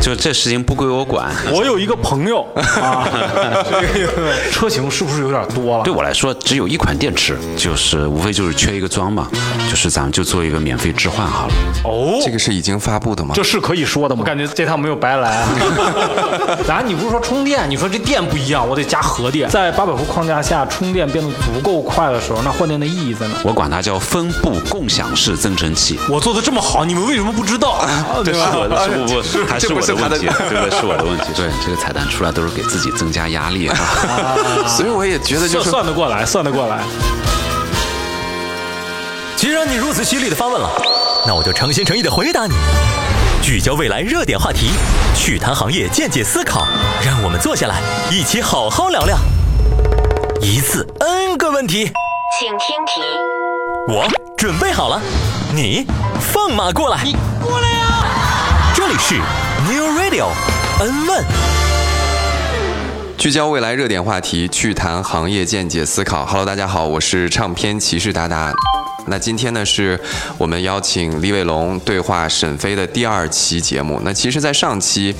就这事情不归我管。我有一个朋友 啊，这个车型是不是有点多了？对我来说，只有一款电池，就是无非就是缺一个桩嘛，就是咱们就做一个免费置换好了。哦，这个是已经发布的吗？这是可以说的吗？我感觉这趟没有白来啊。然后你不是说充电？你说这电不一样，我得加核电。在八百伏框架下充电变得足够快的时候，那换电的意义在哪？我管它叫分布共享式增程器。我做的这么好，你们为什么不知道？这是我的，是不不，还是我的问题，这个是我的问题。对，这个彩蛋出来都是给自己增加压力啊。所以我也觉得就是算算得过来，算得过来。既然你如此犀利的发问了，那我就诚心诚意的回答你。聚焦未来热点话题，趣谈行业见解思考，让我们坐下来一起好好聊聊。一次 N 个问题，请听题。我准备好了，你放马过来。你过来呀！这里是 Radio N 问。聚焦未来热点话题，去谈行业见解思考。Hello，大家好，我是唱片骑士达达。那今天呢，是我们邀请李伟龙对话沈飞的第二期节目。那其实，在上期，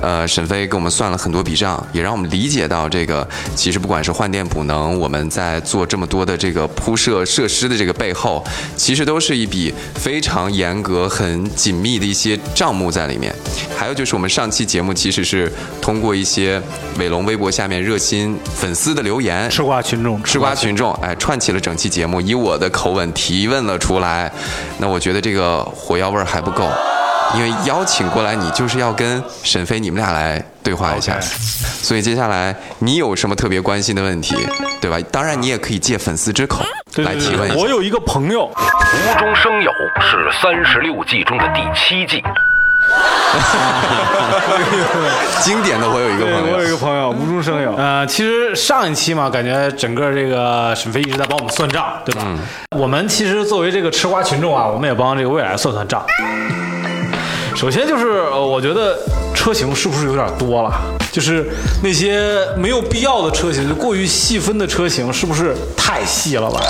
呃，沈飞给我们算了很多笔账，也让我们理解到这个，其实不管是换电补能，我们在做这么多的这个铺设设施的这个背后，其实都是一笔非常严格、很紧密的一些账目在里面。还有就是我们上期节目其实是通过一些伟龙微博下面热心粉丝的留言，吃瓜群众，吃瓜群众，哎，串起了整期节目，以我的口吻提问了出来。那我觉得这个火药味儿还不够，因为邀请过来你就是要跟沈飞你们俩来对话一下所以接下来你有什么特别关心的问题，对吧？当然你也可以借粉丝之口来提问一下。我有一个朋友，无中生有是三十六计中的第七计。经典的，我有一个朋友，我有一个朋友无中生有。呃，其实上一期嘛，感觉整个这个沈飞一直在帮我们算账，对吧？我们其实作为这个吃瓜群众啊，我们也帮这个未来算算账。首先就是，呃，我觉得车型是不是有点多了？就是那些没有必要的车型，就过于细分的车型，是不是太细了吧？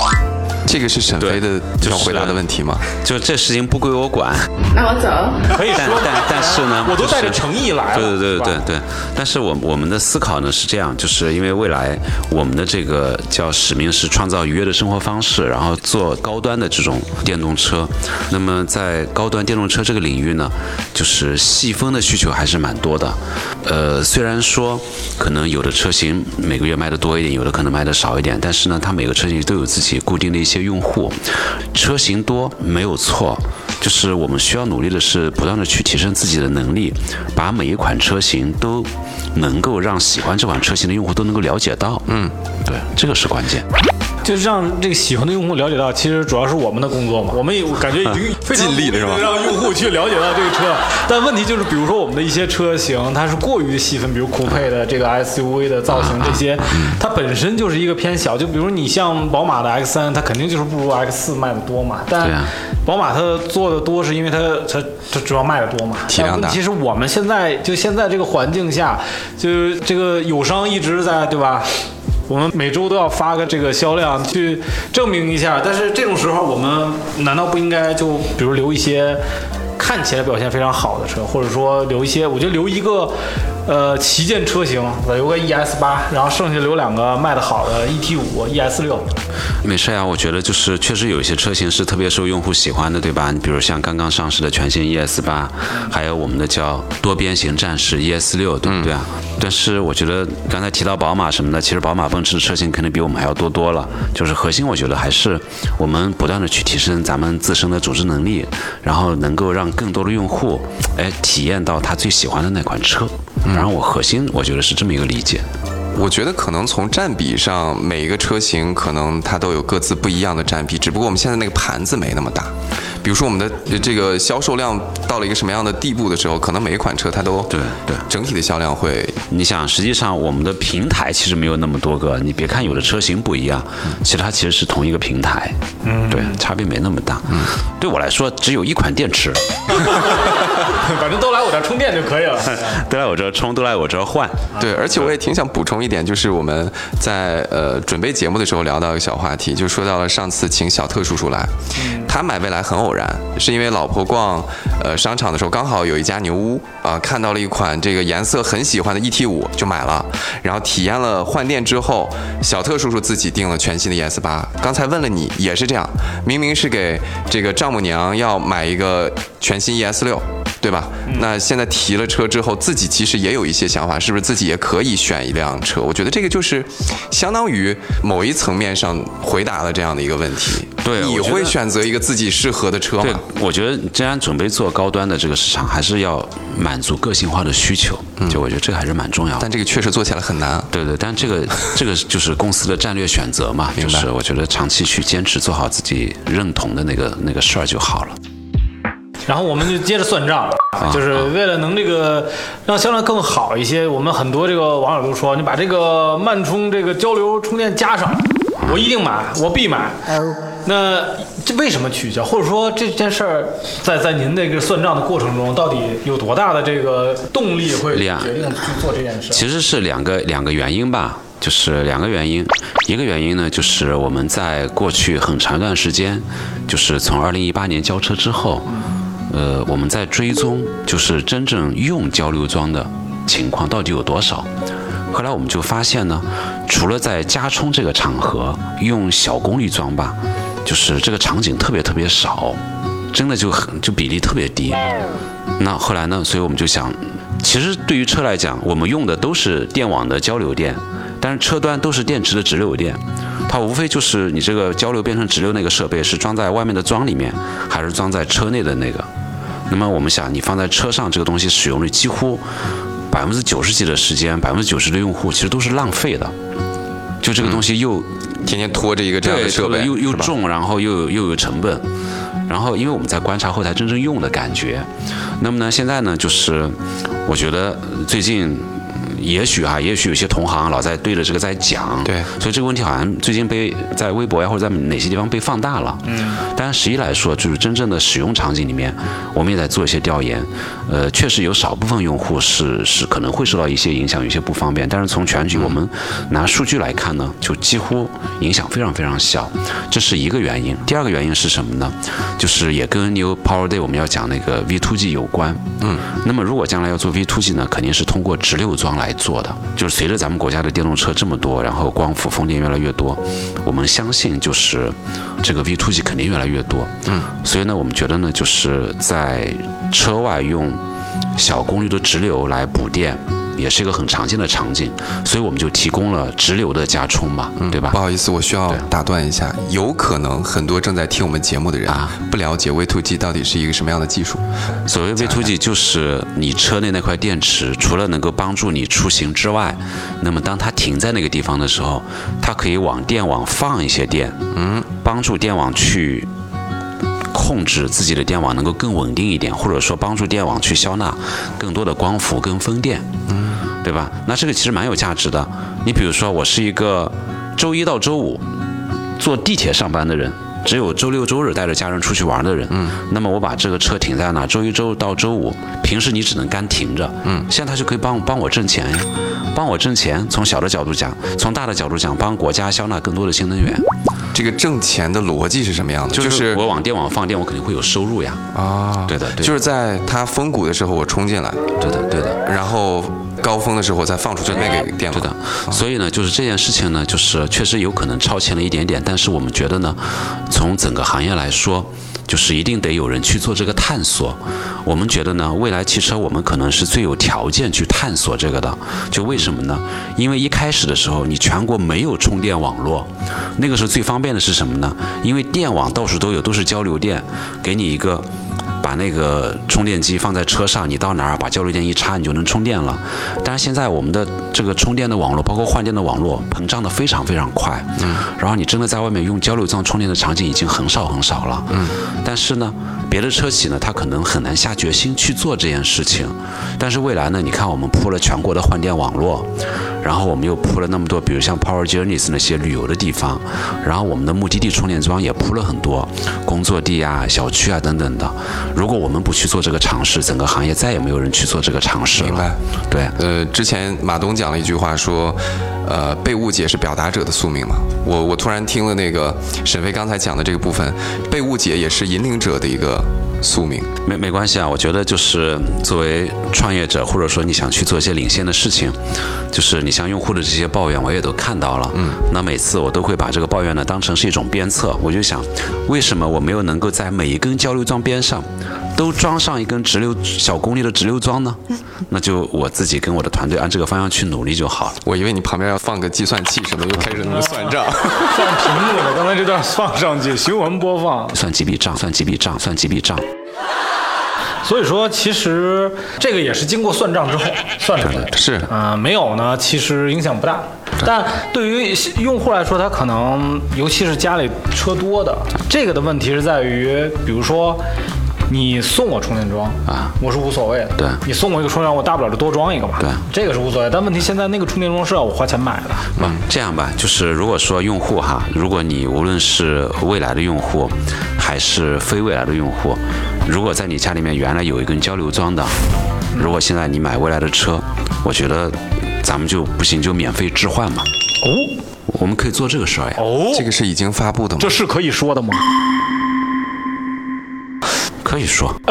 这个是沈飞的就是要回答的问题吗？就这事情不归我管，那我走。可以说，但但是呢，我都带着诚意来了，对对对对对，但是我我们的思考呢是这样，就是因为未来我们的这个叫使命是创造愉悦的生活方式，然后做高端的这种电动车。那么在高端电动车这个领域呢，就是细分的需求还是蛮多的。呃，虽然说可能有的车型每个月卖的多一点，有的可能卖的少一点，但是呢，它每个车型都有自己固定的一些用户，车型多没有错，就是我们需要努力的是不断的去提升自己的能力，把每一款车型都能够让喜欢这款车型的用户都能够了解到。嗯，对，这个是关键。就是让这个喜欢的用户了解到，其实主要是我们的工作嘛。我们也感觉已经非常尽力了是吧让用户去了解到这个车。但问题就是，比如说我们的一些车型，它是过于细分，比如酷配的这个 SUV 的造型这些，它本身就是一个偏小。就比如你像宝马的 X 三它肯定就是不如 X 四卖的多嘛。但对啊宝马它做的多，是因为它它它主要卖的多嘛。体量大但问题是我们现在就现在这个环境下，就是这个友商一直在对吧？我们每周都要发个这个销量去证明一下，但是这种时候我们难道不应该就比如留一些看起来表现非常好的车，或者说留一些，我觉得留一个呃旗舰车型，留个 ES 八，然后剩下留两个卖的好的 ET 五、ES 六。没事呀、我觉得就是确实有一些车型是特别受用户喜欢的，对吧？你比如像刚刚上市的全新 ES 八，还有我们的叫多边形战士 ES 六，对不对啊？但是我觉得刚才提到宝马什么的，其实宝马、奔驰的车型肯定比我们还要多多了。就是核心，我觉得还是我们不断的去提升咱们自身的组织能力，然后能够让更多的用户哎体验到他最喜欢的那款车。然后我核心我觉得是这么一个理解。我觉得可能从占比上，每一个车型可能它都有各自不一样的占比，只不过我们现在那个盘子没那么大。比如说我们的呃这个销售量到了一个什么样的地步的时候，可能每一款车它都对对整体的销量会你想，实际上我们的平台其实没有那么多个。你别看有的车型不一样，其实它其实是同一个平台，嗯，对，差别没那么大。嗯，对我来说，只有一款电池，反正都来我这儿充电就可以了。都来我这儿充，都来我这儿换。对，而且我也挺想补充一一点，就是我们在呃准备节目的时候聊到一个小话题，就说到了上次请小特叔叔来，他买未来很偶然，是因为老婆逛呃商场的时候刚好有一家牛屋啊、看到了一款这个颜色很喜欢的 ET 五就买了，然后体验了换电之后，小特叔叔自己订了全新的 ES 八。刚才问了你也是这样，明明是给这个丈母娘要买一个全新 ES 六。对吧？那现在提了车之后，自己其实也有一些想法，是不是自己也可以选一辆车？我觉得这个就是相当于某一层面上回答了这样的一个问题。对你会选择一个自己适合的车对吗？，我觉得既然准备做高端的这个市场，还是要满足个性化的需求。嗯就我觉得这个还是蛮重要的。但这个确实做起来很难。对对，但这个这个就是公司的战略选择嘛，就是我觉得长期去坚持做好自己认同的那个那个事儿就好了。然后我们就接着算账，就是为了能这个让销量更好一些，我们很多这个网友都说，你把这个慢充这个交流充电加上，我一定买，我必买。那这为什么取消？或者说这件事儿在在您这个算账的过程中，到底有多大的这个动力会两决定去做这件事？其实是两个两个原因吧，就是两个原因。一个原因呢，就是我们在过去很长一段时间，就是从二零一八年交车之后，呃，我们在追踪就是真正用交流桩的情况到底有多少。后来我们就发现呢，除了在加充这个场合用小功率桩吧，就是这个场景特别特别少，真的就很就比例特别低。那后来呢，所以我们就想，其实对于车来讲，我们用的都是电网的交流电，但是车端都是电池的直流电，它无非就是你这个交流变成直流那个设备是装在外面的桩里面，还是装在车内的那个。那么我们想，你放在车上这个东西使用率几乎百分之九十几的时间，百分之九十的用户其实都是浪费的。就这个东西又天天拖着一个这样的，设备，又又重，然后又有又有成本，然后因为我们在观察后台真正用的感觉，那么呢，现在呢，就是我觉得最近。也许哈，也许有些同行老在对着这个在讲，对所以这个问题好像最近被在微博呀或者在哪些地方被放大了。嗯，但是实际来说，就是真正的使用场景里面，我们也在做一些调研，呃，确实有少部分用户是是可能会受到一些影响，有些不方便，但是从全局我们拿数据来看呢，就几乎影响非常非常小，这是一个原因。第二个原因是什么呢？就是也跟 New Power Day 我们要讲那个 V2G 有关。嗯，那么如果将来要做 V2G 呢，肯定是通过直流桩来做的。就是随着咱们国家的电动车这么多，然后光伏风电越来越多，我们相信就是这个 V2G 肯定越来越多。嗯，所以呢，我们觉得呢，就是在车外用小功率的直流来补电。也是一个很常见的场景，所以我们就提供了直流的加充嘛，对吧不？好意思，我需要打断一下，有可能很多正在听我们节目的人啊不了解 V2G 到底是一个什么样的技术。所谓 V2G 就是你车内那块电池，除了能够帮助你出行之外，那么当它停在那个地方的时候，它可以往电网放一些电，嗯，帮助电网去控制自己的电网能够更稳定一点，或者说帮助电网去消纳更多的光伏跟风电，嗯，对吧？那这个其实蛮有价值的。你比如说，我是一个周一到周五坐地铁上班的人，只有周六周日带着家人出去玩的人，嗯，那么我把这个车停在那，周一周到周五，平时你只能干停着，嗯，现在它就可以帮帮我挣钱呀，帮我挣钱。从小的角度讲，从大的角度讲，帮国家消纳更多的新能源，这个挣钱的逻辑是什么样的？就是我往电网放电，我肯定会有收入呀。啊，对的对的就是在它峰谷的时候我冲进来，对的，对的。然后高峰的时候再放出去卖给电网。对的，所以呢，就是这件事情呢，就是确实有可能超前了一点点，但是我们觉得呢，从整个行业来说，就是一定得有人去做这个探索。我们觉得呢，未来汽车我们可能是最有条件去探索这个的。就为什么呢？因为一开始的时候，你全国没有充电网络，那个时候最方便的是什么呢？因为电网到处都有，都是交流电，给你一个。把那个充电机放在车上，你到哪儿把交流电一插，你就能充电了。但是现在我们的这个充电的网络，包括换电的网络，膨胀的非常非常快。嗯。然后你真的在外面用交流桩充电的场景已经很少很少了。嗯。但是呢，别的车企呢，它可能很难下决心去做这件事情。但是未来呢，你看我们铺了全国的换电网络，然后我们又铺了那么多，比如像 Power Journeys 那些旅游的地方，然后我们的目的地充电桩也铺了很多，工作地啊、小区啊等等的。如果我们不去做这个尝试，整个行业再也没有人去做这个尝试了。明白？对。呃，之前马东讲了一句话说，呃，被误解是表达者的宿命嘛。我我突然听了那个沈飞刚才讲的这个部分，被误解也是引领者的一个宿命。没没关系啊，我觉得就是作为创业者，或者说你想去做一些领先的事情，就是你向用户的这些抱怨，我也都看到了。嗯，那每次我都会把这个抱怨呢当成是一种鞭策，我就想，为什么我没有能够在每一根交流桩边上都装上一根直流小功率的直流桩呢？那就我自己跟我的团队按这个方向去努力就好了。我以为你旁边要放个计算器什么，又开始那么算账。放屏幕了，刚才这段放上去，循环播放。算几笔账，算几笔账，算几笔账。所以说，其实这个也是经过算账之后算出来的。是啊、没有呢，其实影响不大。但对于用户来说，他可能尤其是家里车多的，这个的问题是在于，比如说。你送我充电桩啊我是无所谓的。对你送我一个充电桩，我大不了就多装一个嘛。对这个是无所谓。但问题现在那个充电桩是要我花钱买的。嗯，这样吧，就是如果说用户哈，如果你无论是未来的用户，还是非未来的用户，如果在你家里面原来有一根交流桩的，如果现在你买未来的车，我觉得咱们就不行就免费置换嘛。哦我们可以做这个事儿呀。哦，这个是已经发布的吗这？是可以说的吗？可以说，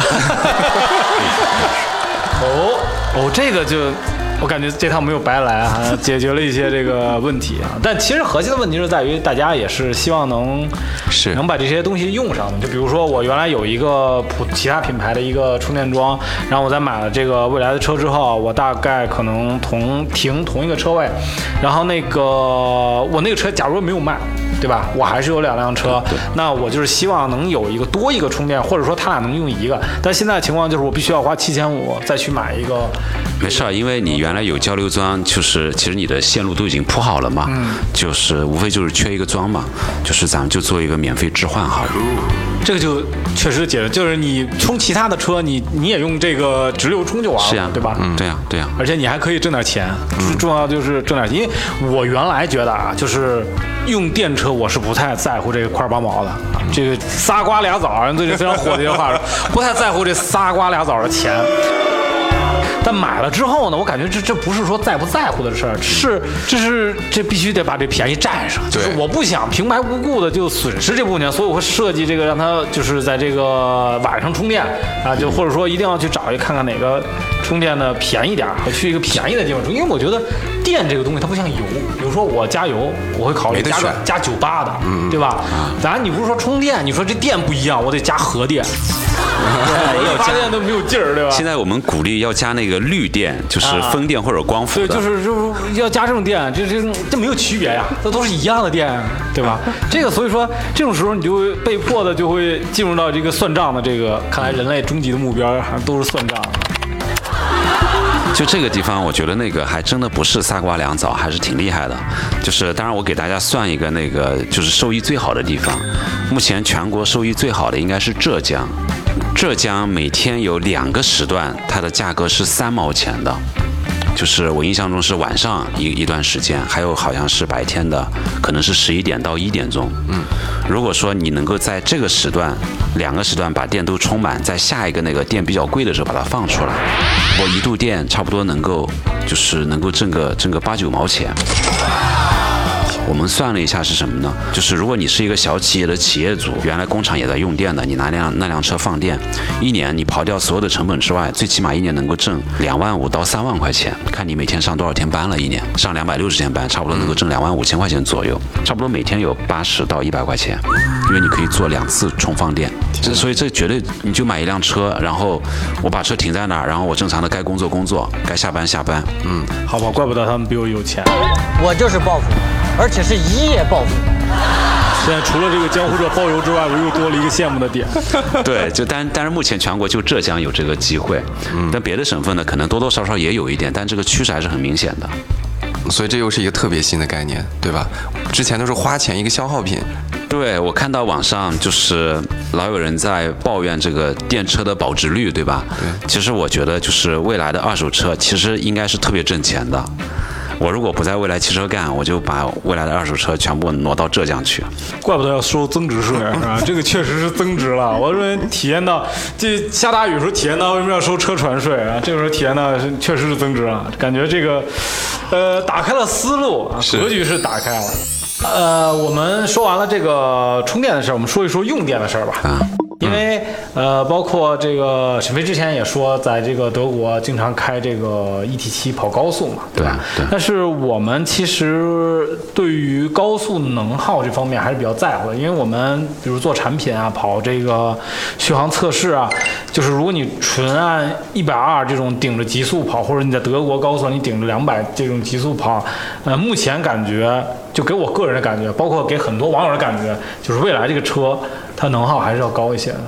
哦哦，这个就我感觉这趟没有白来啊，解决了一些这个问题啊。但其实核心的问题是在于，大家也是希望能是能把这些东西用上的。就比如说，我原来有一个普其他品牌的一个充电桩，然后我在买了这个未来的车之后，我大概可能同停同一个车位，然后那个我那个车假如没有卖。对吧？我还是有两辆车，那我就是希望能有一个多一个充电，或者说他俩能用一个。但现在的情况就是，我必须要花七千五再去买一个没事儿，因为你原来有交流桩，就是其实你的线路都已经铺好了嘛，就是无非就是缺一个桩嘛，就是咱们就做一个免费置换好了。这个就确实解决，就是你充其他的车，你你也用这个直流充就完了，是呀，对吧？嗯对呀，对呀。而且你还可以挣点钱，最重要就是挣点钱。因为我原来觉得啊，就是用电车我是不太在乎这个块八毛的，这个仨瓜俩枣，最近非常火的一句话，不太在乎这仨瓜俩枣的钱。但买了之后呢，我感觉这这不是说在不在乎的事儿，是。这是这必须得把这便宜占上。就是我不想平白无故的就损失这部分钱，所以我会设计这个让它就是在这个晚上充电啊，就或者说一定要去找一看看哪个充电的便宜点儿，和去一个便宜的地方充，因为我觉得电这个东西它不像油，比如说我加油，我会考虑加个加九八的，对吧？咱你不是说充电，你说这电不一样，我得加核电，我发电都没有劲儿，对吧？现在我们鼓励要加那个绿电，就是风电或者光伏对，就是就是要加这种电，这这这没有区别呀，这都是一样的电，对吧？这个所以说这种时候你就会被迫的就会进入到这个算账的这个，看来人类终极的目标还都是算账。就这个地方，我觉得那个还真的不是仨瓜两枣，还是挺厉害的。就是当然，我给大家算一个那个就是收益最好的地方，目前全国收益最好的应该是浙江，浙江每天有两个时段，它的价格是三毛钱的。就是我印象中是晚上一一段时间，还有好像是白天的，可能是十一点到一点钟。嗯，如果说你能够在这个时段两个时段把电都充满，在下一个那个电比较贵的时候把它放出来，我一度电差不多能够就是能够挣个挣个八九毛钱。我们算了一下是什么呢？就是如果你是一个小企业的企业主，原来工厂也在用电的，你拿辆那辆车放电，一年你刨掉所有的成本之外，最起码一年能够挣两万五到三万块钱，看你每天上多少天班了，一年。上两百六十天班，差不多能够挣两万五千块钱左右，差不多每天有八十到一百块钱，因为你可以做两次充放电，这所以这绝对你就买一辆车，然后我把车停在那儿，然后我正常的该工作工作，该下班下班，嗯，好吧，怪不得他们比我有钱。我就是报复，而且是一夜暴富。现在除了这个江湖者包邮之外，我又多了一个羡慕的点。对，就但但是目前全国就浙江有这个机会，但别的省份呢，可能多多少少也有一点，但这个趋势还是很明显的。所以这又是一个特别新的概念，对吧？之前都是花钱一个消耗品，对我看到网上就是老有人在抱怨这个电车的保值率，对吧？对。其实我觉得就是未来的二手车其实应该是特别挣钱的，我如果不在未来汽车干，我就把未来的二手车全部挪到浙江去。怪不得要收增值税，是吧？这个确实是增值了。我认为体验到，这下大雨时候体验到为什么要收车船税啊？这个时候体验到是确实是增值了，感觉这个，呃，打开了思路啊，格局是打开了。呃，我们说完了这个充电的事儿，我们说一说用电的事儿吧。啊，因为呃，包括这个沈飞之前也说，在这个德国经常开这个 ET 七跑高速嘛，对吧？对但是我们其实对于高速能耗这方面还是比较在乎的，因为我们比如做产品啊，跑这个续航测试啊，就是如果你纯按一百二这种顶着极速跑，或者你在德国高速你顶着两百这种极速跑，呃，目前感觉就给我个人的感觉，包括给很多网友的感觉，就是未来这个车它能耗还是要高一些的。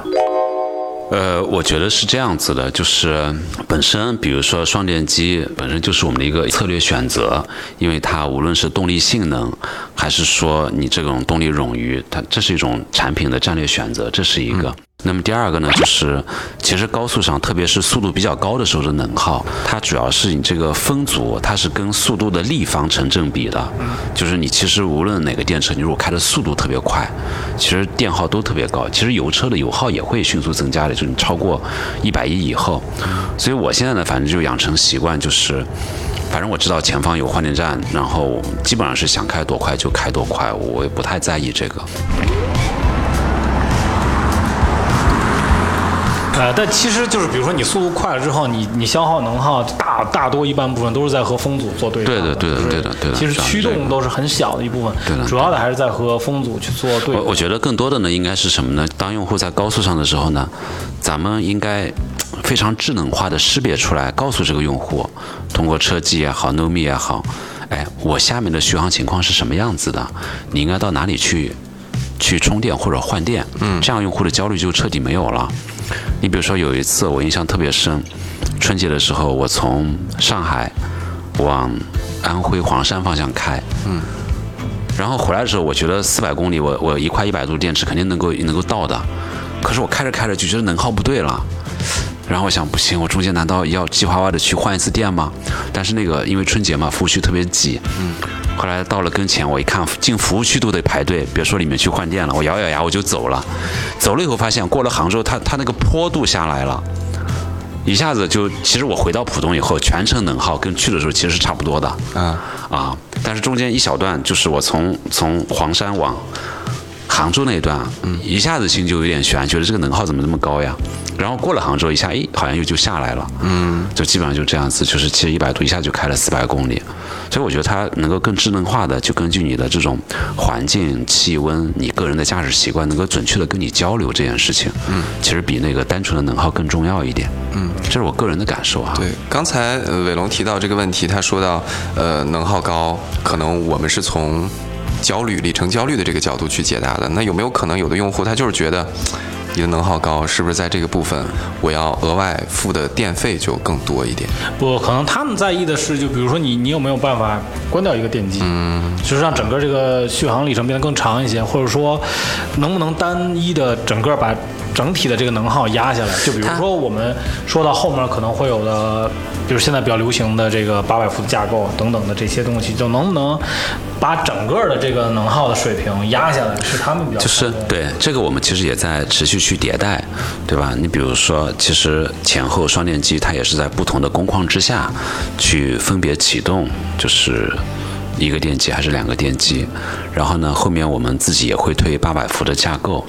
呃，我觉得是这样子的，就是本身，比如说双电机本身就是我们的一个策略选择，因为它无论是动力性能，还是说你这种动力冗余，它这是一种产品的战略选择，这是一个。那么第二个呢，就是其实高速上，特别是速度比较高的时候的能耗，它主要是你这个风阻，它是跟速度的立方成正比的。就是你其实无论哪个电车，你如果开的速度特别快，其实电耗都特别高。其实油车的油耗也会迅速增加的，就是你超过一百一以后。所以我现在呢，反正就养成习惯，就是反正我知道前方有换电站，然后基本上是想开多快就开多快，我也不太在意这个。呃，但其实就是比如说你速度快了之后，你你消耗能耗大大多一半部分都是在和风阻做对抗对的对的对的对的其实驱动都是很小的一部分，对的主要的还是在和风阻去做对抗。我我觉得更多的呢，应该是什么呢？当用户在高速上的时候呢，咱们应该非常智能化的识别出来，告诉这个用户，通过车机也好，NoMe 也好，哎，我下面的续航情况是什么样子的？你应该到哪里去去充电或者换电？嗯，这样用户的焦虑就彻底没有了。你比如说有一次我印象特别深，春节的时候我从上海往安徽黄山方向开，嗯。然后回来的时候，我觉得四百公里，我我一块一百度电池肯定能够能够到的。可是我开着开着就觉得能耗不对了，然后我想不行，我中间难道要计划外的去换一次电吗？但是那个因为春节嘛，服务区特别挤，嗯。后来到了跟前，我一看进服务区都得排队，别说里面去换电了，我咬咬牙我就走了。走了以后发现，过了杭州，它它那个坡度下来了。一下子就，其实我回到浦东以后，全程能耗跟去的时候其实是差不多的啊啊，但是中间一小段就是我从从黄山往杭州那一段，嗯，一下子心就有点悬，觉得这个能耗怎么这么高呀？然后过了杭州一下，诶，好像又就下来了，嗯，就基本上就这样子，就是其实一百度一下就开了四百公里，所以我觉得它能够更智能化的，就根据你的这种环境、气温、你个人的驾驶习惯，能够准确的跟你交流这件事情，嗯，其实比那个单纯的能耗更重要一点，嗯，这是我个人的感受啊。对，刚才呃伟龙提到这个问题，他说到呃能耗高，可能我们是从焦虑、里程焦虑的这个角度去解答的。那有没有可能有的用户他就是觉得 你的能耗高，是不是在这个部分我要额外付的电费就更多一点？不，可能他们在意的是，就比如说你，你有没有办法关掉一个电机，嗯，就是让整个这个续航里程变得更长一些，或者说能不能单一的整个把整体的这个能耗压下来？就比如说我们说到后面可能会有的，比如现在比较流行的这个八百伏的架构等等的这些东西，就能不能把整个的这个能耗的水平压下来？是他们比较就是对这个，我们其实也在持续去迭代，对吧？你比如说，其实前后双电机它也是在不同的工况之下去分别启动，就是一个电机还是两个电机。然后呢，后面我们自己也会推八百伏的架构。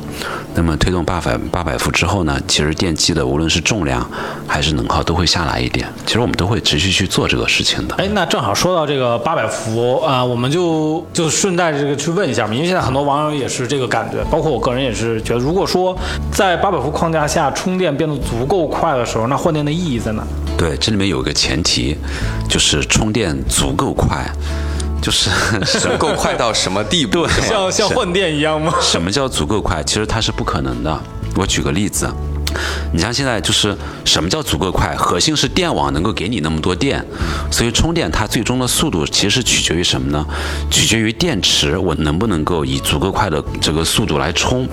那么推动八百八百伏之后呢，其实电机的无论是重量还是能耗都会下来一点。其实我们都会持续去做这个事情的。哎，那正好说到这个八百伏啊、我们就就顺带这个去问一下嘛，因为现在很多网友也是这个感觉，包括我个人也是觉得，如果说在八百伏框架下充电变得足够快的时候，那换电的意义在哪？对，这里面有一个前提，就是充电足够快，就是 足够快到什么地步？对像像换电一样吗？什么叫足够快？其实它是不可能的。我举个例子，你像现在就是什么叫足够快？核心是电网能够给你那么多电，所以充电它最终的速度其实是取决于什么呢？取决于电池我能不能够以足够快的这个速度来充。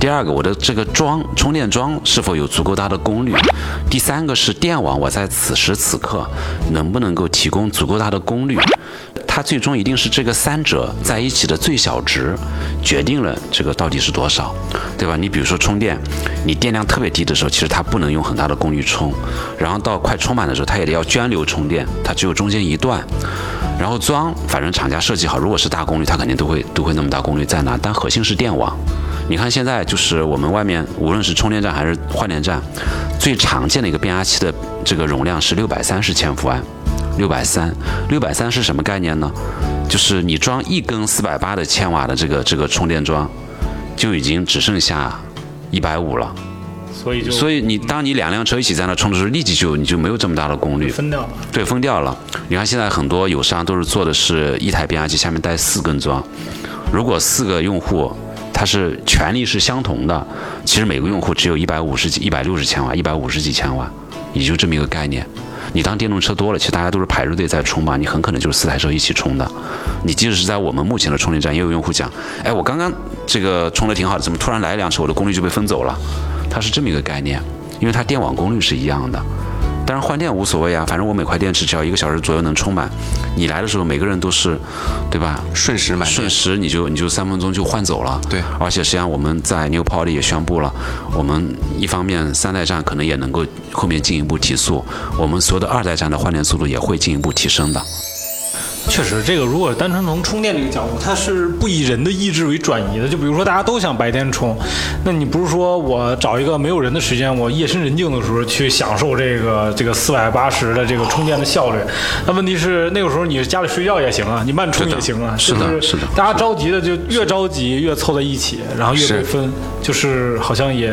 第二个，我的这个桩充电桩是否有足够大的功率？第三个是电网，我在此时此刻能不能够提供足够大的功率？它最终一定是这个三者在一起的最小值，决定了这个到底是多少，对吧？你比如说充电，你电量特别低的时候，其实它不能用很大的功率充，然后到快充满的时候，它也得要涓流充电，它只有中间一段。然后桩，反正厂家设计好，如果是大功率，它肯定都会都会那么大功率在那，但核心是电网。你看现在就是我们外面无论是充电站还是换电站，最常见的一个变压器的这个容量是六百三十千伏安。六百三，六百三是什么概念呢？就是你装一根四百八的千瓦的这个这个充电桩，就已经只剩下一百五了。所以就所以你当你两辆车一起在那充的时候，立即就你就没有这么大的功率，分掉了。对，分掉了。你看现在很多友商都是做的是一台变压器下面带四根桩，如果四个用户它是权力是相同的，其实每个用户只有一百五十几、一百六十千瓦、一百五十几千瓦，也就这么一个概念。你当电动车多了，其实大家都是排着队在充嘛，你很可能就是四台车一起充的。你即使是在我们目前的充电站，也有用户讲，哎，我刚刚这个充的挺好的，怎么突然来一辆车，我的功率就被分走了？它是这么一个概念，因为它电网功率是一样的。当然换电无所谓啊，反正我每块电池只要一个小时左右能充满。你来的时候每个人都是，对吧？瞬时满电瞬时你就你就三分钟就换走了。对而且实际上我们在 New Power 里也宣布了，我们一方面三代站可能也能够后面进一步提速，我们所有的二代站的换电速度也会进一步提升的。确实，这个如果单纯从充电这个角度，它是不以人的意志为转移的。就比如说，大家都想白天充，那你不是说我找一个没有人的时间，我夜深人静的时候去享受这个这个四百八十的这个充电的效率？那问题是那个时候你家里睡觉也行啊，你慢充也行啊。是的是是的大家着急的就越着急越凑在一起，然后越是被分，就是好像也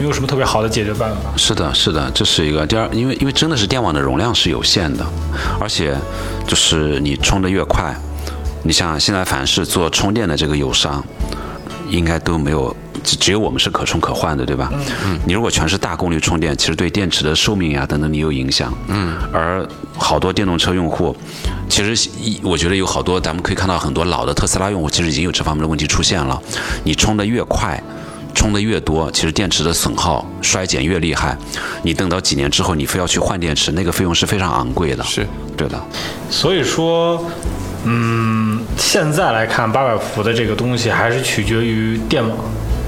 没有什么特别好的解决办法。是的，是的，这是一个第二，因为因为真的是电网的容量是有限的，而且就是你充的越快，你像现在凡是做充电的这个友商，应该都没有，只只有我们是可充可换的，对吧？嗯。你如果全是大功率充电，其实对电池的寿命呀等等你有影响。嗯。而好多电动车用户，其实一我觉得有好多咱们可以看到很多老的特斯拉用户，其实已经有这方面的问题出现了。你充的越快。充的越多，其实电池的损耗衰减越厉害。你等到几年之后，你非要去换电池，那个费用是非常昂贵的。是对的。所以说，嗯，现在来看，八百伏的这个东西还是取决于电网。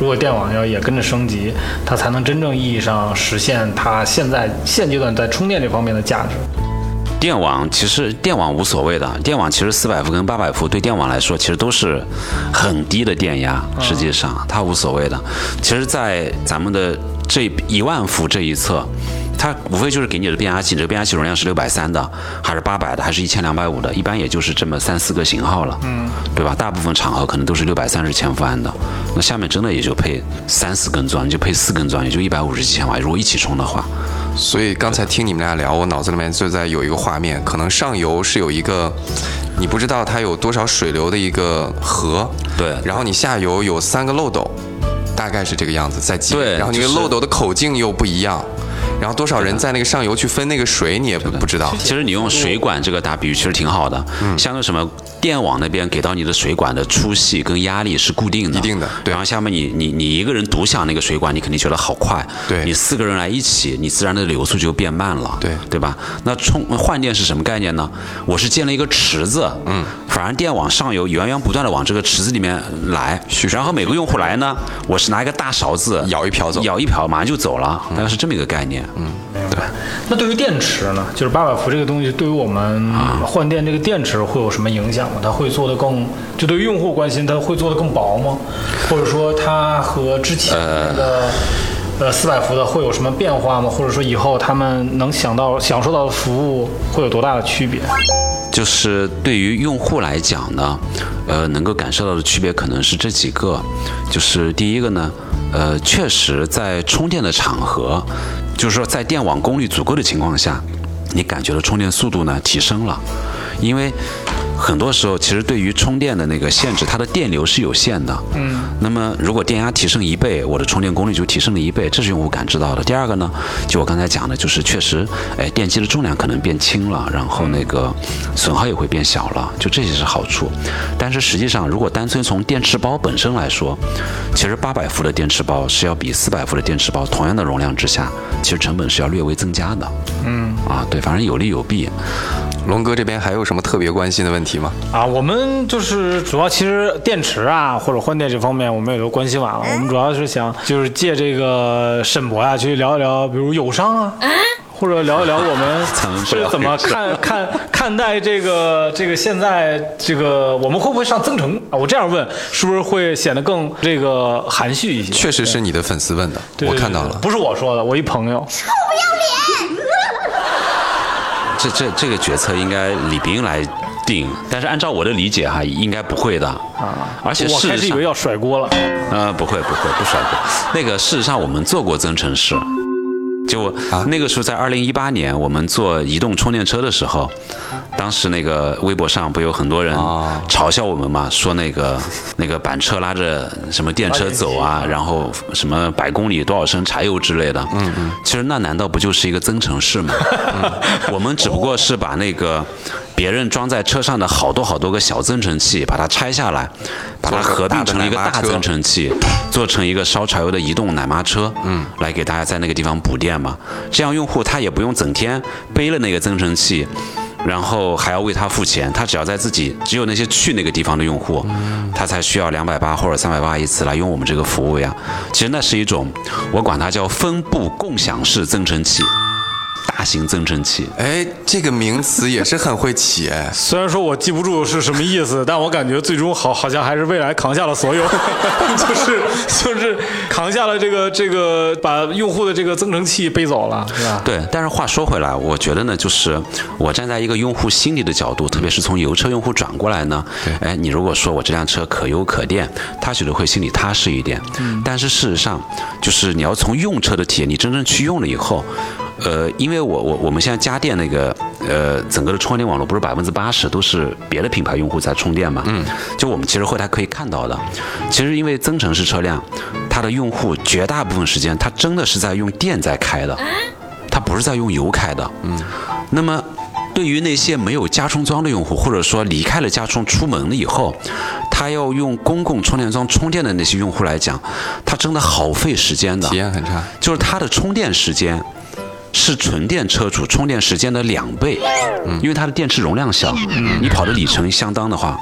如果电网要也跟着升级，它才能真正意义上实现它现在现阶段在充电这方面的价值。电网其实电网无所谓的，电网其实四百伏跟八百伏对电网来说其实都是很低的电压，实际上它无所谓的。其实，在咱们的这一万伏这一侧。它无非就是给你的变压器，你这个变压器容量是六百三的，还是八百的，还是一千两百五的，一般也就是这么三四个型号了，嗯，对吧？大部分场合可能都是六百三十千伏安的，那下面真的也就配三四根钻，就配四根钻，也就一百五十几千瓦。如果一起充的话，所以刚才听你们俩聊，我脑子里面就在有一个画面，可能上游是有一个你不知道它有多少水流的一个河，对。然后你下游有三个漏斗，大概是这个样子在挤，对然后你就是漏斗的口径又不一样，然后多少人在那个上游去分那个水，你也不不知道。其实你用水管这个打比喻其实挺好的，嗯像个什么电网那边给到你的水管的粗细跟压力是固定的，一定的对。然后下面你你你一个人独享那个水管，你肯定觉得好快，对。你四个人来一起，你自然的流速就变慢了，对。对吧？那充换电是什么概念呢？我是建了一个池子，嗯，反而电网上游源源不断的往这个池子里面来，然后每个用户来呢，我是拿一个大勺子舀一瓢走。舀一瓢马上就走了，大概是这么一个概念，嗯，对。那对于电池呢？就是八百伏这个东西，对于我们换电这个电池会有什么影响吗？它会做的更，就对于用户关心，它会做的更薄吗？或者说它和之前那个呃四百伏的会有什么变化吗？或者说以后他们能想到享受到的服务会有多大的区别？就是对于用户来讲呢，呃，能够感受到的区别可能是这几个，就是第一个呢，呃，确实在充电的场合，就是说在电网功率足够的情况下，你感觉到充电速度呢提升了，因为很多时候其实对于充电的那个限制，它的电流是有限的。嗯。那么如果电压提升一倍，我的充电功率就提升了一倍，这是用户感知到的。第二个呢，就我刚才讲的，就是确实，哎，电机的重量可能变轻了，然后那个损耗也会变小了，就这些是好处。但是实际上，如果单纯从电池包本身来说，其实八百伏的电池包是要比四百伏的电池包同样的容量之下，其实成本是要略微增加的。嗯。啊，对，反正有利有弊。龙哥这边还有什么特别关心的问题吗？啊，我们就是主要其实电池啊或者换电这方面，我们也都关心完了。我们主要是想就是借这个沈博呀去聊一聊，比如友商啊，或者聊一聊我们是怎么看 看看待这个这个现在这个我们会不会上增程啊？我这样问是不是会显得更这个含蓄一些？确实是你的粉丝问的，对我看到了。不是我说的，我一朋友。这这这个决策应该李斌来定，但是按照我的理解哈，应该不会的啊。而且我事实上开始以为，要甩锅了。呃，不会不会不甩锅。那个事实上我们做过增程式，就那个时候在二零一八年我们做移动充电车的时候，当时那个微博上不有很多人哦嘲笑我们嘛，说那个那个板车拉着什么电车走啊，然后什么百公里多少升柴油之类的。嗯嗯。其实那难道不就是一个增程式吗？嗯 我们只不过是把那个别人装在车上的好多好多个小增程器，把它拆下来，把它合并成一个大增程器，做成一个烧柴油的移动奶妈车，嗯，来给大家在那个地方补电嘛。这样用户他也不用整天背了那个增程器。然后还要为他付钱，他只要在自己只有那些去那个地方的用户，他才需要两百八或者三百八一次来用我们这个服务呀。其实那是一种，我管它叫分布共享式增程器，大型增程器。哎，这个名词也是很会起哎。虽然说我记不住是什么意思，但我感觉最终好好像还是未来扛下了所有，就是就是扛下了这个这个把用户的这个增程器背走了，是吧？对，但是话说回来，我觉得呢，就是我站在一个用户心理的角度，特别是从油车用户转过来呢，哎，你如果说我这辆车可油可电，他觉得会心里踏实一点。嗯但是事实上，就是你要从用车的体验，你真正去用了以后。呃，因为我我我们现在家电那个呃整个的充电网络不是百分之八十都是别的品牌用户在充电嘛，嗯，就我们其实后台可以看到的，其实因为增程式车辆，它的用户绝大部分时间它真的是在用电在开的，它不是在用油开的，嗯，那么。对于那些没有加充桩的用户，或者说离开了加充出门了以后，他要用公共充电桩充电的那些用户来讲，他真的好费时间的，体验很差。就是他的充电时间是纯电车主充电时间的两倍，因为它的电池容量小，你跑的里程相当的话，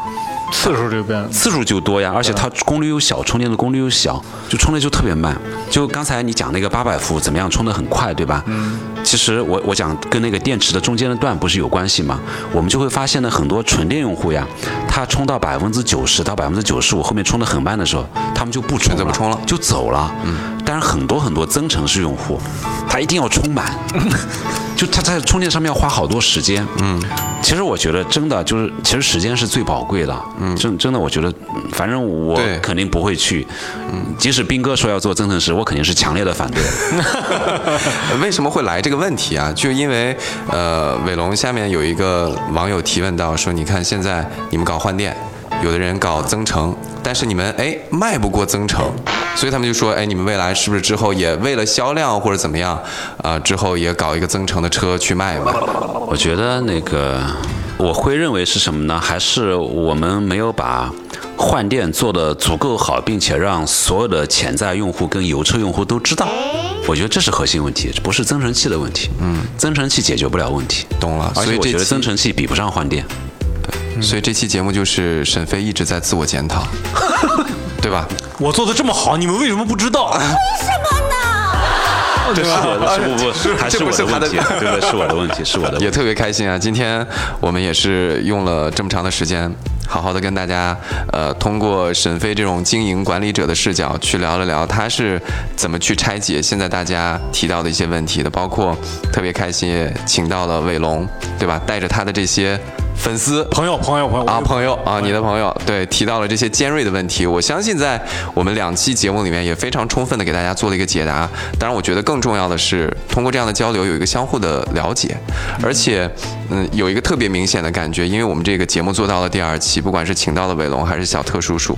次数就变。次数就多呀，而且它功率又小，充电的功率又小，就充的就特别慢。就刚才你讲那个八百伏怎么样充的很快，对吧？嗯。其实我我讲跟那个电池的中间的段不是有关系吗？我们就会发现呢，很多纯电用户呀，他充到百分之九十到百分之九十五，后面充的很慢的时候，他们就不充选择不充了就走了。嗯。但是很多很多增程式用户，他一定要充满，就他在充电上面要花好多时间。嗯。其实我觉得真的就是，其实时间是最宝贵的。嗯。真真的，我觉得，嗯反正我肯定不会去。嗯。即使斌哥说要做增程式，我肯定是强烈的反对。为什么会来这个问题啊？就因为呃，伟龙下面有一个网友提问到说，你看现在你们搞换电，有的人搞增程，但是你们哎卖不过增程，所以他们就说，哎，你们未来是不是之后也为了销量或者怎么样啊、之后也搞一个增程的车去卖嘛？我觉得那个我会认为是什么呢？还是我们没有把换电做得足够好，并且让所有的潜在用户跟油车用户都知道。我觉得这是核心问题，不是增程器的问题。嗯，增程器解决不了问题。懂了，所以我觉得所以这增程器比不上换电。所以这期节目就是沈飞一直在自我检讨，对吧？我做的这么好，你们为什么不知道？这是我的，是不不，还是我的的问题，对不对？是我的问题，是我的问题。也特别开心啊！今天我们也是用了这么长的时间，好好的跟大家，呃，通过沈飞这种经营管理者的视角去聊了聊，他是怎么去拆解现在大家提到的一些问题的，包括特别开心请到了伟龙，对吧？带着他的这些粉丝朋友朋友朋友啊，朋友啊，你的朋友对提到了这些尖锐的问题，我相信在我们两期节目里面也非常充分的给大家做了一个解答。当然，我觉得更重要的是通过这样的交流有一个相互的了解，而且嗯有一个特别明显的感觉，因为我们这个节目做到了第二期，不管是请到了伟龙还是小特叔叔，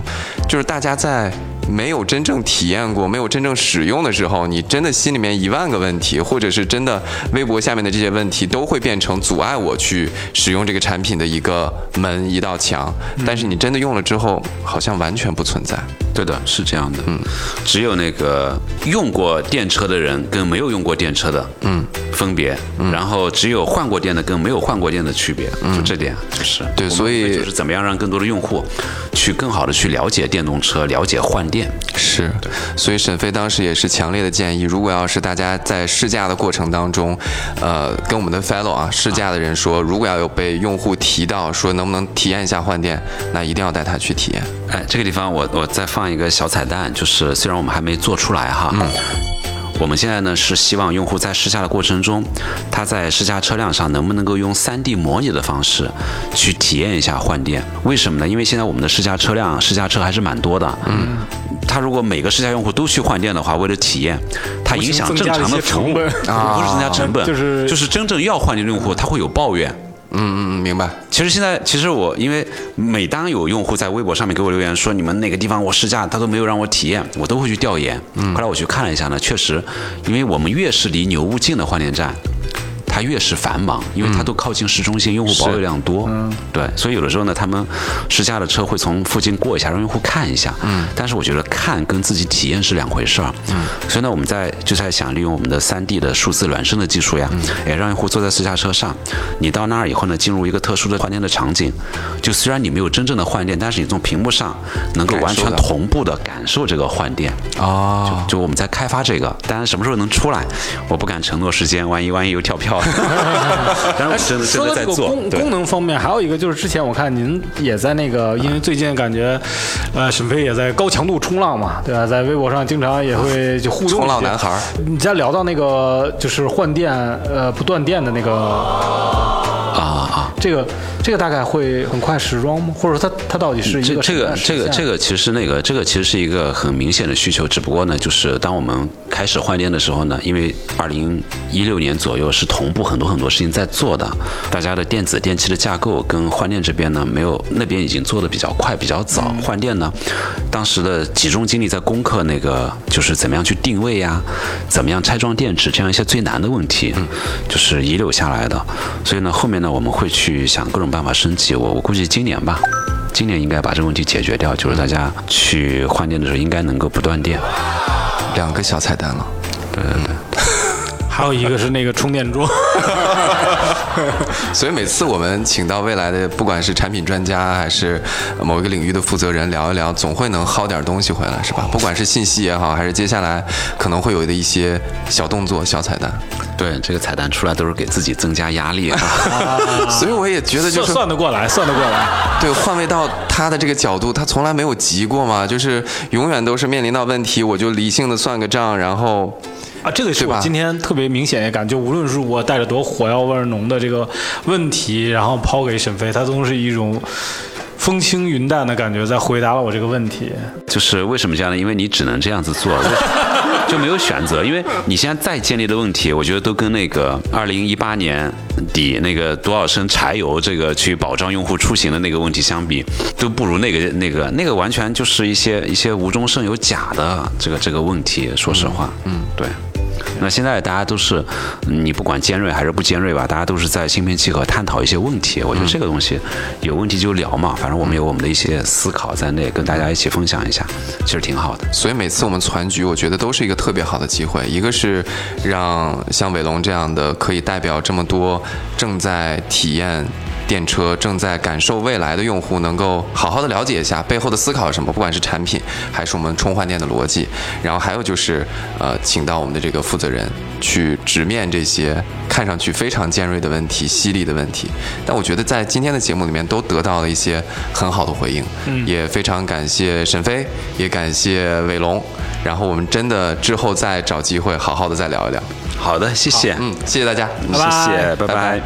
就是大家在。没有真正体验过、没有真正使用的时候，你真的心里面一万个问题，或者是真的微博下面的这些问题，都会变成阻碍我去使用这个产品的一个门、一道墙。但是你真的用了之后，好像完全不存在。对的，是这样的。嗯，只有那个用过电车的人跟没有用过电车的，嗯，分别。然后只有换过电的跟没有换过电的区别，就这点，就是对所以就是怎么样让更多的用户去更好的去了解电动车，了解换电。是，所以沈飞当时也是强烈的建议，如果要是大家在试驾的过程当中，呃，跟我们的 fellow 啊试驾的人说，如果要有被用户提到说能不能体验一下换电，那一定要带他去体验。哎，这个地方我我再放一个小彩蛋，就是虽然我们还没做出来哈。我们现在呢是希望用户在试驾的过程中，他在试驾车辆上能不能够用 3D 模拟的方式去体验一下换电？为什么呢？因为现在我们的试驾车辆、试驾车还是蛮多的。嗯，他如果每个试驾用户都去换电的话，为了体验，他影响正常的服务无形增加了一些成本不是增加成本，就是就是真正要换电的用户他会有抱怨。嗯嗯嗯，明白。其实现在，其实我因为每当有用户在微博上面给我留言说你们哪个地方我试驾他都没有让我体验，我都会去调研。后来我去看了一下呢，确实，因为我们越是离牛屋近的换电站。它越是繁忙，因为它都靠近市中心，用户保有量多。嗯，对，所以有的时候呢，他们试驾的车会从附近过一下，让用户看一下。嗯，但是我觉得看跟自己体验是两回事儿。嗯，所以呢，我们在就在想利用我们的3 D 的数字孪生的技术呀，也让用户坐在试驾车上，你到那儿以后呢，进入一个特殊的换电的场景，就虽然你没有真正的换电，但是你从屏幕上能够完全同步的感受这个换电。哦，就我们在开发这个，当然什么时候能出来，我不敢承诺时间，万一万一有跳票，但是我真的真说到这个的在做。功功能方面，还有一个就是之前我看您也在那个，因为最近感觉，呃，沈飞也在高强度冲浪嘛，对吧？在微博上经常也会就互动一些。冲浪男孩你在聊到那个就是换电呃不断电的那个啊啊。这个这个大概会很快时装吗？或者说它它到底是一个这这个这个这个个其实那个这个其实是一个很明显的需求，只不过呢，就是当我们开始换电的时候呢，因为二零一六年左右是同步很多很多事情在做的，大家的电子电器的架构跟换电这边呢没有那边已经做的比较快比较早，换电呢，当时的集中精力在攻克那个就是怎么样去定位呀，怎么样拆装电池这样一些最难的问题，就是遗留下来的，所以呢后面呢我们会去想各种办法升级，我我估计今年吧。今年应该把这个问题解决掉，就是大家去换电的时候应该能够不断电。两个小彩蛋了。对对对。还有一个是那个充电桩，所以每次我们请到未来的，不管是产品专家还是某一个领域的负责人聊一聊，总会能薅点东西回来，是吧？不管是信息也好，还是接下来可能会有的一些小动作、小彩蛋。对，这个彩蛋出来都是给自己增加压力啊。所以我也觉得，就是算得过来，算得过来。对换位到他的这个角度，他从来没有急过嘛，就是永远都是面临到问题，我就理性的算个账，然后啊，这个是吧我今天特别明显的感觉，无论是我带着多火药味儿浓的这个问题，然后抛给沈飞，他都是一种风轻云淡的感觉，在回答了我这个问题。就是为什么这样呢？因为你只能这样子做，就没有选择。因为你现在再建立的问题，我觉得都跟那个二零一八年底那个多少升柴油这个去保障用户出行的那个问题相比，都不如那个那个那个完全就是一些一些无中生有假的这个这个问题。说实话，嗯，对。那现在大家都是，嗯你不管尖锐还是不尖锐吧，大家都是在心平气和探讨一些问题。我觉得这个东西有问题就聊嘛，反正我们有我们的一些思考在内，跟大家一起分享一下，其实挺好的。所以每次我们团局，我觉得都是一个特别好的机会。一个是让像伟龙这样的可以代表这么多正在体验电车、正在感受未来的用户，能够好好的了解一下背后的思考是什么，不管是产品还是我们充换电的逻辑。然后还有就是，呃，请到我们的这个负责人去直面这些看上去非常尖锐的问题、犀利的问题。但我觉得在今天的节目里面都得到了一些很好的回应，嗯，也非常感谢沈飞，也感谢伟龙。然后我们真的之后再找机会好好的再聊一聊。好的，谢谢，嗯，谢谢大家，谢谢，拜拜拜拜